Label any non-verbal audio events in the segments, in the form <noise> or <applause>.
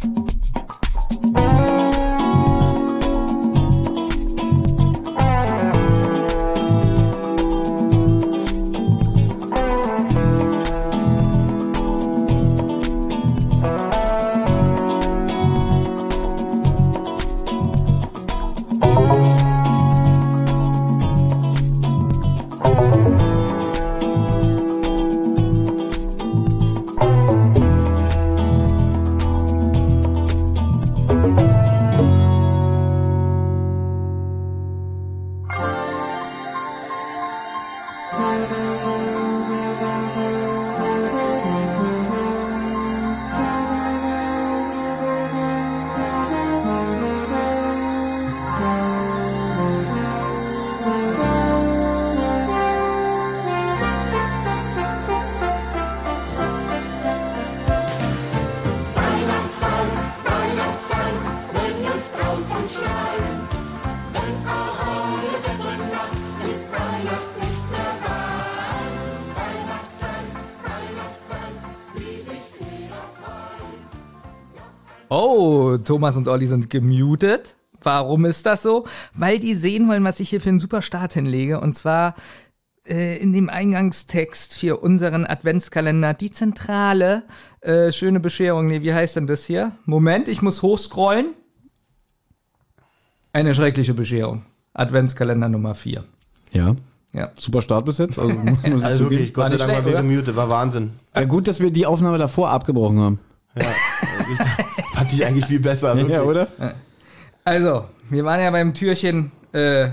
Bye. Oh, Thomas und Olli sind gemutet. Warum ist das so? Weil die sehen wollen, was ich hier für einen super Start hinlege. Und zwar äh, in dem Eingangstext für unseren Adventskalender die zentrale äh, schöne Bescherung. Nee, wie heißt denn das hier? Moment, ich muss hochscrollen. Eine schreckliche Bescherung. Adventskalender Nummer 4. Ja. Ja. Super Start bis jetzt. Also, Also wirklich, Gott sei Dank war schlecht, wir gemutet, war Wahnsinn. Äh, gut, dass wir die Aufnahme davor abgebrochen haben. Ja, ich, fand ich eigentlich viel besser. wirklich. Ja, oder? Also, wir waren ja beim Türchen äh,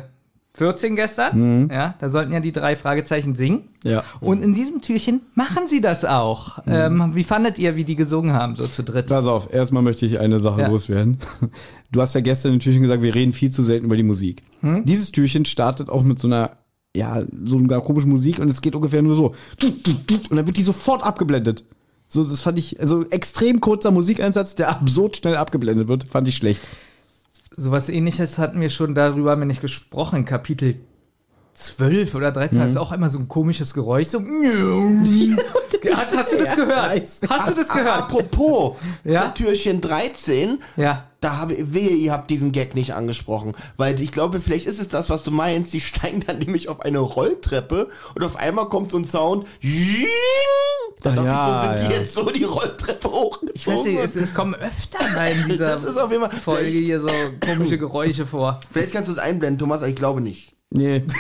14 gestern. Ja, da sollten ja die drei Fragezeichen singen. Ja. Und in diesem Türchen machen sie das auch. Ähm, wie fandet ihr, wie die gesungen haben, so zu dritt? Pass auf, erstmal möchte ich eine Sache Ja. loswerden. <laughs> Du hast ja gestern im Türchen gesagt, wir reden viel zu selten über die Musik. Hm? Dieses Türchen startet auch mit so einer, ja, so einer komischen Musik und es geht ungefähr nur so. Und dann wird die sofort abgeblendet. So, das fand ich, also extrem kurzer Musikeinsatz, der <laughs> absurd schnell abgeblendet wird, fand ich schlecht. Sowas ähnliches hatten wir schon darüber, wir nicht gesprochen, Kapitel 12 oder 13 Mhm. ist auch immer so ein komisches Geräusch, so. <laughs> hast, hast du das gehört? Hast du das gehört? Apropos, <laughs> Ja? Türchen 13, Ja. da habe wehe, ihr habt diesen Gag nicht angesprochen. Weil ich glaube, vielleicht ist es das, was du meinst. Die <laughs> steigen dann nämlich auf eine Rolltreppe und auf einmal kommt so ein Sound. Da dachte ja, ich so, sind die ja. jetzt so die Rolltreppe hochgezogen? Ich weiß nicht, es, es kommen öfter mal in dieser das ist auf jeden Fall. Folge hier so komische Geräusche vor. vielleicht kannst du es einblenden, Thomas, aber ich glaube nicht. Nee. <laughs>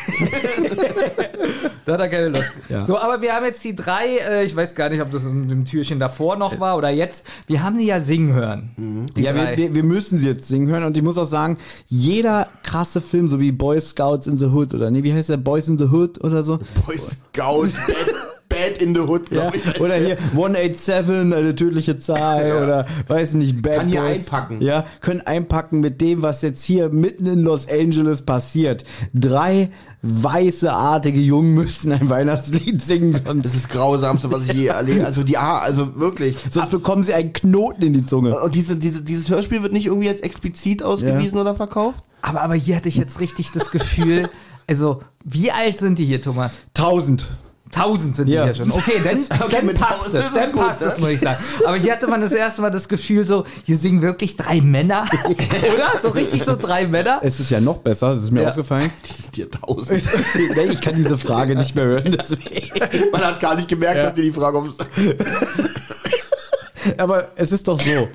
Da hat er keine Lust. Ja. So, aber wir haben jetzt die drei, äh, ich weiß gar nicht, ob das in dem Türchen davor noch war oder jetzt. Wir haben die ja singen hören. Die Ja, wir, wir, wir müssen sie jetzt singen hören und ich muss auch sagen, jeder krasse Film, so wie Boy Scouts in the Hood oder nee, wie heißt der? Boys in the Hood oder so? Boy Scout, <laughs> bad in the Hood, Ja, glaube ich. oder der. hier 187, eine tödliche Zahl Ja. oder weiß nicht, Bad Kann hier Boys. einpacken. Ja, können einpacken mit dem, was jetzt hier mitten in Los Angeles passiert. Drei weiße, artige Jungen müssen ein Weihnachtslied singen, Das sonst, ist das Grausamste, was ich je erlebt Also die A, also wirklich. sonst bekommen sie einen Knoten in die Zunge. Und diese, diese, dieses Hörspiel wird nicht irgendwie jetzt explizit ausgewiesen oder verkauft? aber, aber hier hatte ich jetzt richtig das Gefühl, also, wie alt sind die hier, Thomas? Tausend. Tausend sind die Ja. hier schon. Okay, dann, <laughs> Okay, dann mit passt tausend es, dann gut, passt ne? es, muss ich sagen. Aber hier hatte man das erste Mal das Gefühl so, hier singen wirklich drei Männer, <laughs> oder? So richtig so drei Männer. Es ist ja noch besser, das ist mir Ja. aufgefallen. Die sind dir tausend. <laughs> ich kann diese Frage nicht mehr hören, deswegen. Man hat gar nicht gemerkt, Ja. dass dir die Frage ums. Aber es ist doch so.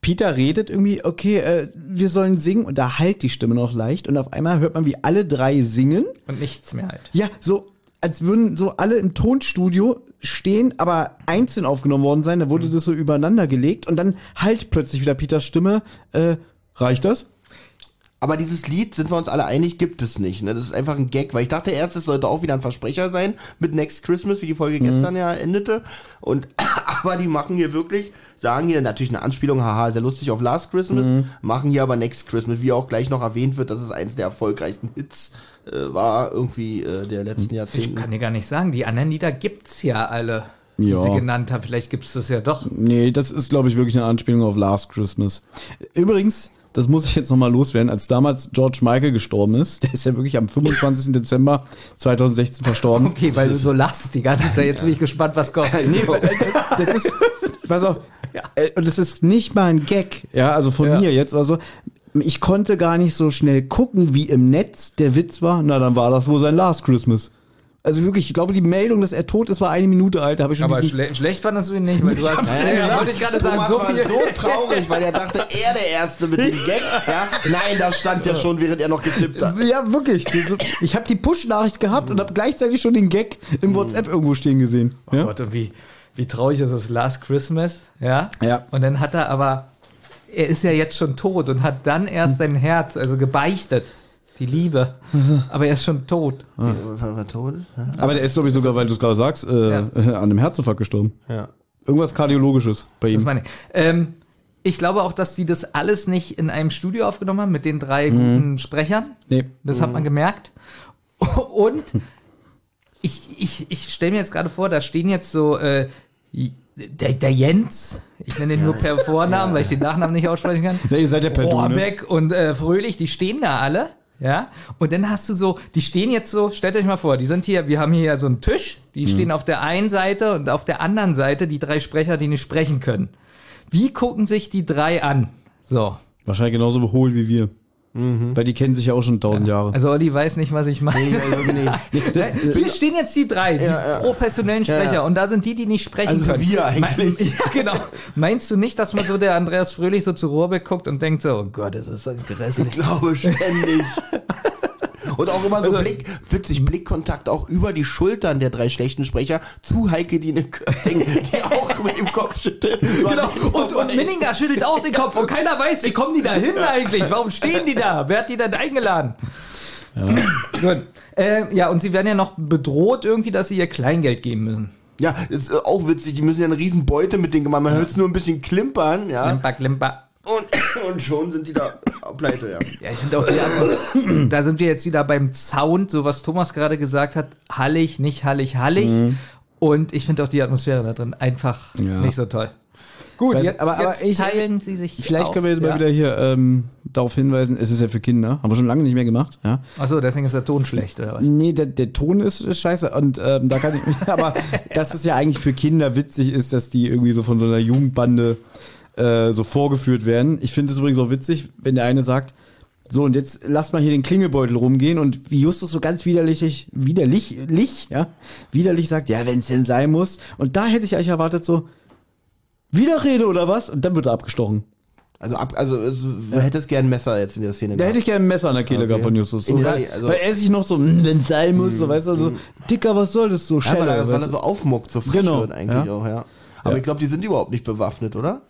Peter redet irgendwie, okay, äh, wir sollen singen und da halt die Stimme noch leicht und auf einmal hört man, wie alle drei singen. Und nichts mehr halt. Ja, so als würden so alle im Tonstudio stehen, aber einzeln aufgenommen worden sein. Da wurde das so übereinander gelegt und dann halt plötzlich wieder Peters Stimme. Äh, reicht das? Aber dieses Lied, sind wir uns alle einig, gibt es nicht. Ne? Das ist einfach ein Gag, weil ich dachte erst, es sollte auch wieder ein Versprecher sein mit Next Christmas, wie die Folge gestern ja endete. Und <clears throat> aber die machen hier wirklich, sagen hier natürlich eine Anspielung, haha, sehr lustig auf Last Christmas, machen hier aber Next Christmas, wie auch gleich noch erwähnt wird, dass es eins der erfolgreichsten Hits äh, war, irgendwie äh, der letzten Ich Jahrzehnte. kann dir gar nicht sagen, die anderen Lieder gibt's ja alle, die Ja. sie genannt haben. Vielleicht gibt's das ja doch. Nee, das ist, glaube ich, wirklich eine Anspielung auf Last Christmas. Übrigens, das muss ich jetzt nochmal loswerden, als damals George Michael gestorben ist, der ist ja wirklich am 25. <laughs> Dezember 2016 verstorben. Okay, weil du so lachst die ganze Zeit. Jetzt bin ich gespannt, was kommt. Nee, weil, äh, das ist, pass auf, <laughs> Äh, Und es ist nicht mal ein Gag, ja, also von Ja. mir jetzt. Also ich konnte gar nicht so schnell gucken, wie im Netz der Witz war. Na, dann war das wohl sein Last Christmas. Also wirklich, ich glaube, die Meldung, dass er tot ist, war eine Minute alt. Da habe ich schon Aber schle schlecht fandest du ihn nicht, weil du hast, <laughs> ja, wollte ich gerade sagen, so war viel. so traurig, weil er dachte, er der Erste mit dem Gag. Ja? Nein, da stand er schon, während er noch getippt hat. Ja, wirklich. <laughs> Ich habe die Push-Nachricht gehabt und habe gleichzeitig schon den Gag im WhatsApp irgendwo stehen gesehen. Oh Ja? Gott, und wie, wie traurig ist es Last Christmas, ja? Ja. Und dann hat er aber, er ist ja jetzt schon tot und hat dann erst sein Herz, also gebeichtet, die Liebe. Aber er ist schon tot. War, war tot? Aber der ist, glaube ich, sogar, weil du es gerade sagst, äh, Ja. an einem Herzinfarkt gestorben. Ja. Irgendwas Kardiologisches bei Das ihm. meine ich. Ähm, ich glaube auch, dass die das alles nicht in einem Studio aufgenommen haben mit den drei guten Sprechern. Nee. Das hat man gemerkt. Und ich, ich, ich stelle mir jetzt gerade vor, da stehen jetzt so äh, der, der Jens, ich nenne ihn nur per Vornamen, weil ich den Nachnamen nicht aussprechen kann. Nee, ihr seid ja per ne? Rohrbeck und äh, Fröhlich, die stehen da alle. Ja, und dann hast du so, die stehen jetzt so, stellt euch mal vor, die sind hier, wir haben hier so einen Tisch, die stehen auf der einen Seite und auf der anderen Seite die drei Sprecher, die nicht sprechen können. Wie gucken sich die drei an? So. Wahrscheinlich genauso hohl wie wir. Weil die kennen sich ja auch schon tausend Jahre. Also Olli weiß nicht, was ich meine. Also, nee. <laughs> Hier stehen jetzt die drei, die Ja, ja. professionellen Sprecher Ja, ja. und da sind die, die nicht sprechen Also können. wir eigentlich. Me- <laughs> Ja, genau. Meinst du nicht, dass man so der Andreas Fröhlich so zu Rohrbeck guckt und denkt so, oh Gott, das ist so grässlich. Ich glaube ständig. <laughs> Und auch immer so Also- Blick, witzig, Blickkontakt auch über die Schultern der drei schlechten Sprecher zu Heike Dine Kötting, die <laughs> auch mit dem Kopf schüttelt. Genau. Und, und Minninger schüttelt auch den Kopf und keiner weiß, wie kommen die da hin eigentlich? Warum stehen die da? Wer hat die denn eingeladen? Ja. Gut. Äh, ja, und sie werden ja noch bedroht irgendwie, dass sie ihr Kleingeld geben müssen. Ja, ist äh, auch witzig, die müssen ja eine riesen Beute mit denen gemacht. Man hört es nur ein bisschen klimpern, ja. Limpa, klimpa. Und, <coughs> und schon sind die da pleite, ja. Ja, ich finde auch die Atmos Da sind wir jetzt wieder beim Sound, so was Thomas gerade gesagt hat. Hallig, nicht hallig, hallig. Und ich finde auch die Atmosphäre da drin einfach Ja. nicht so toll. Gut, Weiß- jetzt, aber- aber jetzt ich- teilen sie sich. Vielleicht auf, können wir jetzt ja? mal wieder hier ähm, darauf hinweisen, es ist ja für Kinder. Haben wir schon lange nicht mehr gemacht. Ja. Achso, deswegen ist der Ton schlecht, oder was? Nee, der, der Ton ist, ist scheiße. Und ähm, da kann ich. <laughs> aber <laughs> dass es ja eigentlich für Kinder witzig ist, dass die irgendwie so von so einer Jugendbande äh, so vorgeführt werden. Ich finde es übrigens auch witzig, wenn der eine sagt, so und jetzt lass mal hier den Klingelbeutel rumgehen und wie Justus so ganz widerlich, widerlich, lich, ja, widerlich sagt, ja, wenn es denn sein muss. Und da hätte ich eigentlich erwartet so, Widerrede oder was? Und dann wird er abgestochen. Also, ab, also, also du hättest gern ein Messer jetzt in der Szene Da hätte ich gerne ein Messer an der Kehle Okay. gehabt von Justus. So, weil, also- weil er sich noch so, "Hm, wenn es sein muss, so, weißt du, so, Dicker, was soll das so, Ja, weil Scheller, er, weil er so aufmuckt, so frech Genau, wird eigentlich ja. auch, ja. Aber Ja. ich glaube, die sind überhaupt nicht bewaffnet, oder?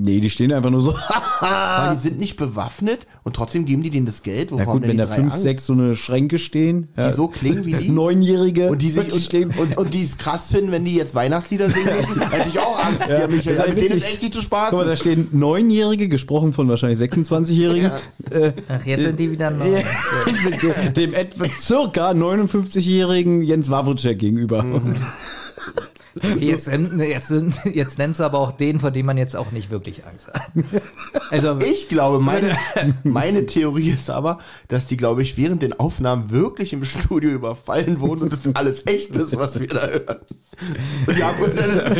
Nee, die stehen einfach nur so. Weil die <laughs> sind nicht bewaffnet und trotzdem geben die denen das Geld. Wovor Ja gut, wenn die da fünf, Angst? sechs so eine Schränke stehen. Ja. die so klingen wie die. <laughs> Neunjährige. Und die sich und, stehen. und, und die es krass finden, wenn die jetzt Weihnachtslieder singen müssen, <laughs> hätte ich auch Angst. Die haben mich, das ist ja, mit denen witzig. ist echt nicht zu Guck mal, da stehen Neunjährige, gesprochen von wahrscheinlich 26-Jährigen. Äh, Ach, jetzt sind die wieder neu. mit dem- dem etwa circa 59-jährigen Jens Wawritschek gegenüber. Mhm. Jetzt, jetzt, <laughs> jetzt nennst du aber auch den, vor dem man jetzt auch nicht wirklich Angst hat. <laughs> Also, Ich glaube, meine, <laughs> meine Theorie ist aber, dass die, glaube ich, während den Aufnahmen wirklich im Studio überfallen wurden und das alles echt ist, was wir da hören. Und die haben uns dann,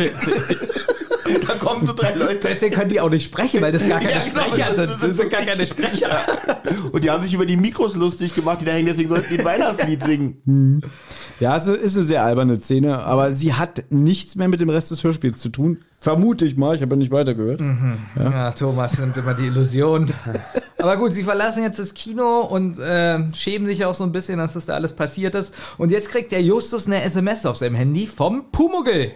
<laughs> da kommen so drei Leute deswegen können die auch nicht sprechen, weil das gar keine Ja, genau, Sprecher das- sind. das Das ist sind gar keine Sprecher. und die haben sich über die Mikros lustig gemacht, die da hängen, deswegen sollten die ein Weihnachtslied singen. Ja, es ist eine sehr alberne Szene, aber sie hat nichts mehr mit dem Rest des Hörspiels zu tun. Vermute ich mal, ich habe ja nicht weitergehört. Ja, Thomas nimmt immer die Illusion. Aber gut, sie verlassen jetzt das Kino und äh, schämen sich auch so ein bisschen, dass das da alles passiert ist. Und jetzt kriegt der Justus eine SMS auf seinem Handy vom Pumuggel.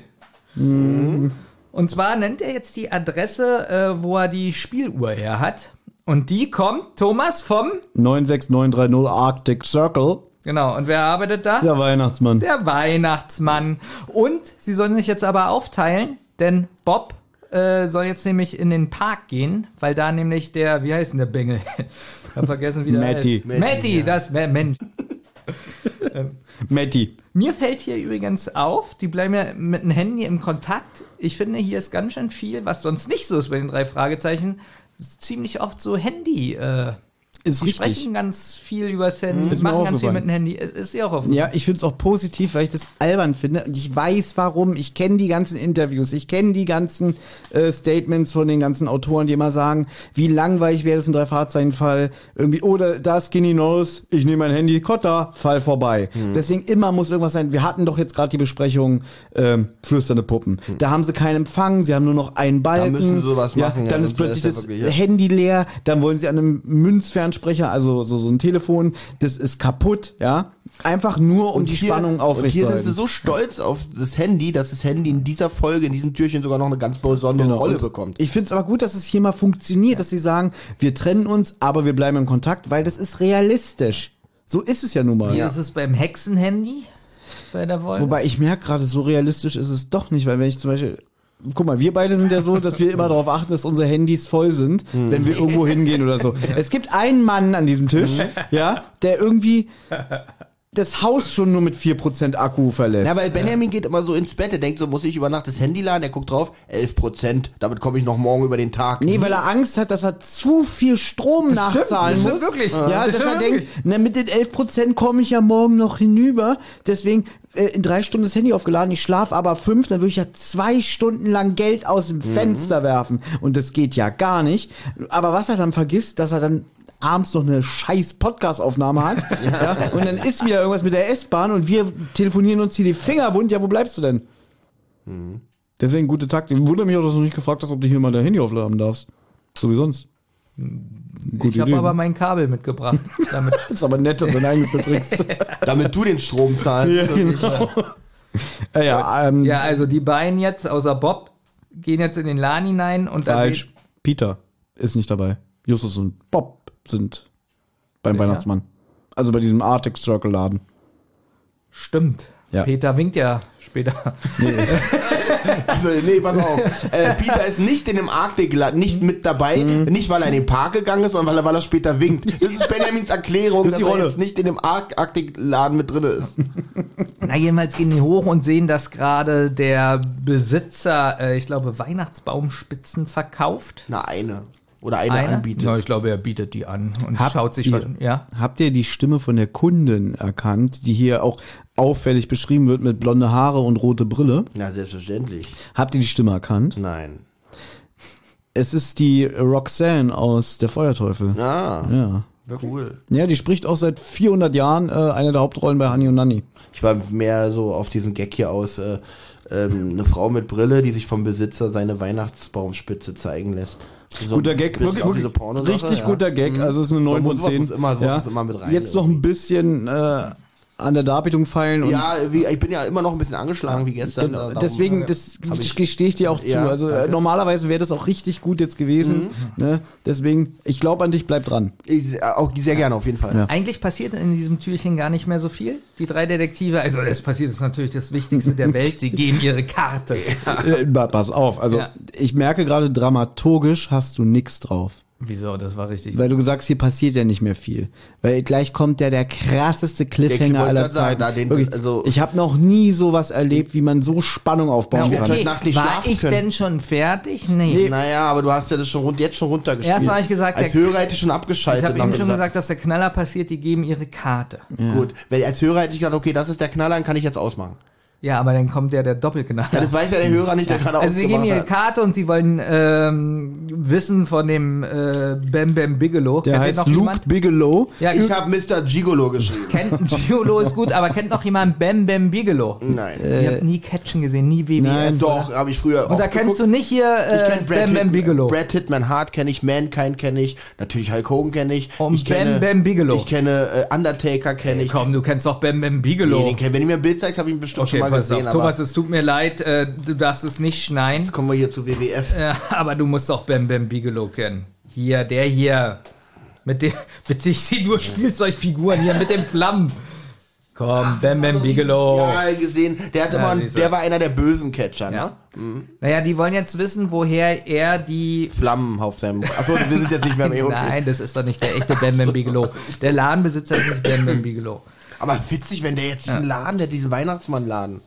Und zwar nennt er jetzt die Adresse, äh, wo er die Spieluhr her hat. Und die kommt, Thomas, vom, 96930 Arctic Circle. genau, und wer arbeitet da? Der Weihnachtsmann. Der Weihnachtsmann. Und sie sollen sich jetzt aber aufteilen, denn Bob äh, soll jetzt nämlich in den Park gehen, weil da nämlich der, wie heißt denn der Bengel? <laughs> Ich hab vergessen, wie der Matty. heißt. Matty, ja. das Mensch. <laughs> Matti. Mir fällt hier übrigens auf, die bleiben ja mit dem Handy im Kontakt. Ich finde, hier ist ganz schön viel, was sonst nicht so ist bei den drei Fragezeichen, ziemlich oft so Handy. Äh, Ist Die richtig. sprechen ganz viel übers Handy, Ist mir machen ganz viel mit dem Handy. Es ist ja auch aufgefallen. Ja, ich finde es auch positiv, weil ich das albern finde. Und ich weiß warum. Ich kenne die ganzen Interviews, ich kenne die ganzen äh, Statements von den ganzen Autoren, die immer sagen, wie langweilig wäre das ein Drei-Fahrzeichen-Fall. Irgendwie, oder da Skinny Nose, ich nehme mein Handy, Kotta, Fall vorbei. Deswegen immer muss irgendwas sein. Wir hatten doch jetzt gerade die Besprechung ähm, flüsternde Puppen. Da haben sie keinen Empfang, sie haben nur noch einen Balken. müssen sie sowas ja, machen, ja, Dann sonst ist plötzlich ist ja das wirklich, ja. Handy leer, dann wollen sie an einem Münzfernsprecher, also so, so ein Telefon, das ist kaputt, ja. Einfach nur, um die hier- Spannung Und hier sind aufrechtzuerhalten. sie so stolz auf das Handy, dass das Handy in dieser Folge, in diesem Türchen sogar noch eine ganz besondere Genau. Rolle Und bekommt. Ich finde es aber gut, dass es hier mal funktioniert, dass sie sagen, wir trennen uns, aber wir bleiben in Kontakt, weil das ist realistisch. So ist es ja nun mal. Wie ist es beim Hexenhandy? Bei der Folge? Wobei ich merke gerade, so realistisch ist es doch nicht, weil wenn ich zum Beispiel. Guck mal, wir beide sind ja so, dass wir immer darauf achten, dass unsere Handys voll sind, wenn wir irgendwo hingehen oder so. Es gibt einen Mann an diesem Tisch, ja, der irgendwie das Haus schon nur mit 4% Akku verlässt. Ja, weil Benjamin geht immer so ins Bett, er denkt so, muss ich über Nacht das Handy laden? Er guckt drauf, 11 Prozent, damit komme ich noch morgen über den Tag. Nee, weil er Angst hat, dass er zu viel Strom nachzahlen das stimmt muss. wirklich. Ja, Das dass er denkt, na, mit den 11% komme ich ja morgen noch hinüber. Deswegen äh, in drei Stunden das Handy aufgeladen, ich schlafe aber fünf, dann würde ich ja zwei Stunden lang Geld aus dem Fenster werfen. Und das geht ja gar nicht. Aber was er dann vergisst, dass er dann abends noch eine scheiß Podcast-Aufnahme hat. <laughs> ja. Und dann ist wieder irgendwas mit der S-Bahn und wir telefonieren uns hier die Finger wund. Ja, wo bleibst du denn? Deswegen gute Taktik. Wundert mich auch, dass du nicht gefragt hast, ob du hier mal dein Handy aufladen darfst. So wie sonst. Gute ich habe aber mein Kabel mitgebracht. Damit <laughs> ist aber nett, dass du dein eigenes mitbringst. <laughs> Damit du den Strom zahlst. ja, genau. ja, ja, ähm, ja, also die beiden jetzt, außer Bob, gehen jetzt in den Laden hinein und falsch. Peter ist nicht dabei. Justus und Bob sind beim Sicher? Weihnachtsmann. Also bei diesem Arctic Circle Laden. Stimmt. Ja. Peter winkt ja später. <laughs> Also, nee, pass auf. Äh, Peter ist nicht in dem Arktik, nicht mit dabei, Mhm. nicht weil er in den Park gegangen ist, sondern weil er, weil er später winkt. Das ist Benjamins Erklärung, <laughs> Das ist dass die er Rolle. jetzt nicht in dem Ark Arktik-Laden mit drin ist. <laughs> Na, jedenfalls gehen die hoch und sehen, dass gerade der Besitzer, äh, ich glaube, Weihnachtsbaumspitzen verkauft. Na, eine. Oder eine, Eine? anbietet. Na, ich glaube, er bietet die an und Habt schaut sich ihr- was. Ja. Habt ihr die Stimme von der Kundin erkannt, die hier auch auffällig beschrieben wird mit blonde Haare und rote Brille? Na, selbstverständlich. Habt ihr die Stimme erkannt? Nein. Es ist die Roxanne aus Der Feuerteufel. Ah, Ja. cool. Ja, die spricht auch seit 400 Jahren äh, eine der Hauptrollen bei Honey und Nanny. Ich war mehr so auf diesen Gag hier aus, äh, ähm, eine Frau mit Brille, die sich vom Besitzer seine Weihnachtsbaumspitze zeigen lässt. So guter Gag, wirklich, wirklich richtig ja. guter Gag. Also es ist eine 9 von Sowas 10. muss immer- rein Jetzt noch ein bisschen äh, an der Darbietung feilen und Ja, wie, ich bin ja immer noch ein bisschen angeschlagen wie gestern. Genau, Darum- deswegen, das Hab ich- gestehe ich dir auch zu. Ja, also äh, danke. Mhm. normalerweise wäre das auch richtig gut jetzt gewesen. Ne? Deswegen, ich glaube an dich, bleib dran. Ich, äh, auch sehr gerne, auf jeden Fall. Ja. Eigentlich passiert in diesem Türchen gar nicht mehr so viel. Die drei Detektive, also es passiert ist natürlich das Wichtigste der <laughs> Welt. Sie geben ihre Karte. Äh, pa- pass auf, also Ja. ich merke gerade, dramaturgisch hast du nix drauf. Wieso? Das war richtig. Weil du sagst, hier passiert ja nicht mehr viel. Weil gleich kommt ja der krasseste Cliffhanger wollte aller Zeiten. na, den- Wirklich, also- ich habe noch nie sowas erlebt, wie man so Spannung aufbauen Na, kann. heute Nacht nicht war ich können. denn schon fertig? Nee. Naja, aber du hast ja das schon rund, jetzt schon runtergespielt. Erst habe ich gesagt, als der- Hörer hätte ich schon abgeschaltet. Ich habe eben schon gesagt, dass der Knaller passiert, die geben ihre Karte. Gut, weil als Hörer hätte ich gedacht, okay, das ist der Knaller, dann kann ich jetzt ausmachen. Ja, aber dann kommt der der Doppelknaller. Ja, das weiß ja der Hörer nicht, der gerade also sie geben ihre hat. Karte und sie wollen ähm, wissen von dem äh, Bam Bam Bigelow. Der Kennt ihr heißt noch Luke jemand? Bigelow. Ja, Ich habe Mr. Gigolo geschrieben. kennt Giolo ist gut, aber kennt noch jemand Bam Bam Bigelow? Nein. Ihr habt nie Catchen gesehen, nie WWF. Nein, Doch, habe ich früher Und da kennst du nicht hier Ich äh, Bam Bam Pitt, Bigelow. Brad Hitman Hart kenne ich, Mankind kenne ich, natürlich Hulk Hogan kenne ich. Und ich kenne, Bam Bam Bigelow. Ich kenne äh, Undertaker kenne ich. Komm, du kennst doch Bam Bam Bigelow. Nee, den kenn, wenn du mir ein Bild zeigst, habe ich ihn bestimmt okay, schon mal gesehen. auf. Thomas, es tut mir leid, äh, du darfst es nicht schneiden. jetzt kommen wir hier zu WWF. Ja, aber du musst doch Bam Bam Bigelow kennen. Hier, der hier. Mit dem, <laughs> ich sehe nur Spielzeugfiguren hier mit den Flammen. Komm, Bam Bam Bigelow. Ja, gesehen. Der hat Ja, einen- der war einer der bösen Catcher, ne? Ja. Naja, die wollen jetzt wissen, woher er die. Flammen auf seinem. Achso, wir sind jetzt nicht mehr im <laughs> okay. Nein, das ist doch nicht der echte Bam Bam Bigelow. Der Ladenbesitzer ist nicht Bam Bam Bigelow. Aber witzig, wenn der jetzt diesen Laden, der diesen Weihnachtsmann-Laden.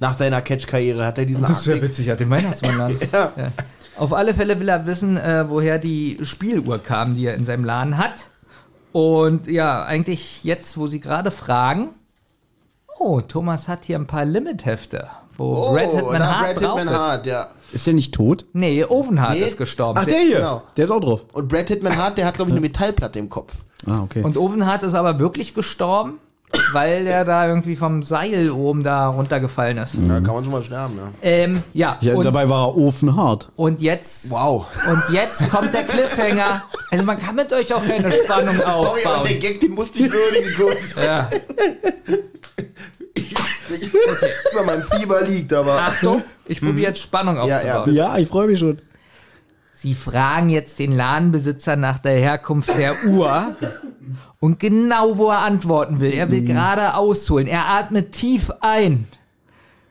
Nach seiner Catch-Karriere hat er diesen Das wäre witzig, hat den Weihnachtsmannladen. <laughs> Ja. Ja. Auf alle Fälle will er wissen, äh, woher die Spieluhr kam, die er in seinem Laden hat. Und ja, eigentlich jetzt, wo Sie gerade fragen, oh, Thomas hat hier ein paar Limit-Hefte, wo Oh, Brad Hitman Hart Brad drauf Hitman ist. Hart, ja. Ist der nicht tot? Nee, Ovenhart Nee. ist gestorben. Ach, der hier. genau. Der ist auch drauf. Und Brad Hitman Hart, der hat, glaube ich, eine Metallplatte im Kopf. Ah, okay. Und Ovenhart ist aber wirklich gestorben, weil der da irgendwie vom Seil oben da runtergefallen ist. Da kann man schon mal sterben, ja. Ähm, ja, ja, und, dabei war er ofenhart. und jetzt Wow. und jetzt kommt der Cliffhanger. Also man kann mit euch auch keine Spannung Sorry, aber der aufbauen. Gag, den musste ich würdigen kurz. Ja. Ich weiß nicht, mein Fieber liegt, aber. Achtung, ich probiere jetzt Spannung Ja, ja. aufzubauen. Ja, ich freue mich schon. Sie fragen jetzt den Ladenbesitzer nach der Herkunft der Uhr und genau wo er antworten will. Er will gerade ausholen. Er atmet tief ein,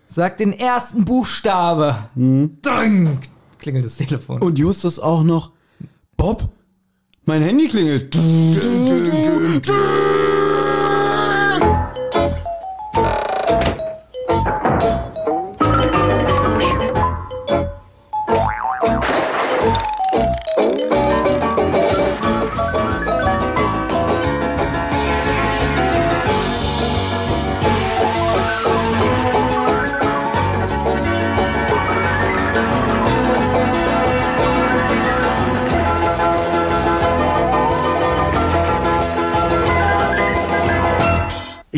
sagt den ersten Buchstabe. Dring, klingelt das Telefon. Und Justus auch noch. Bob, mein Handy klingelt. Ich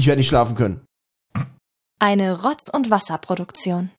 werde nicht schlafen können. Eine Rotz- und Wasserproduktion.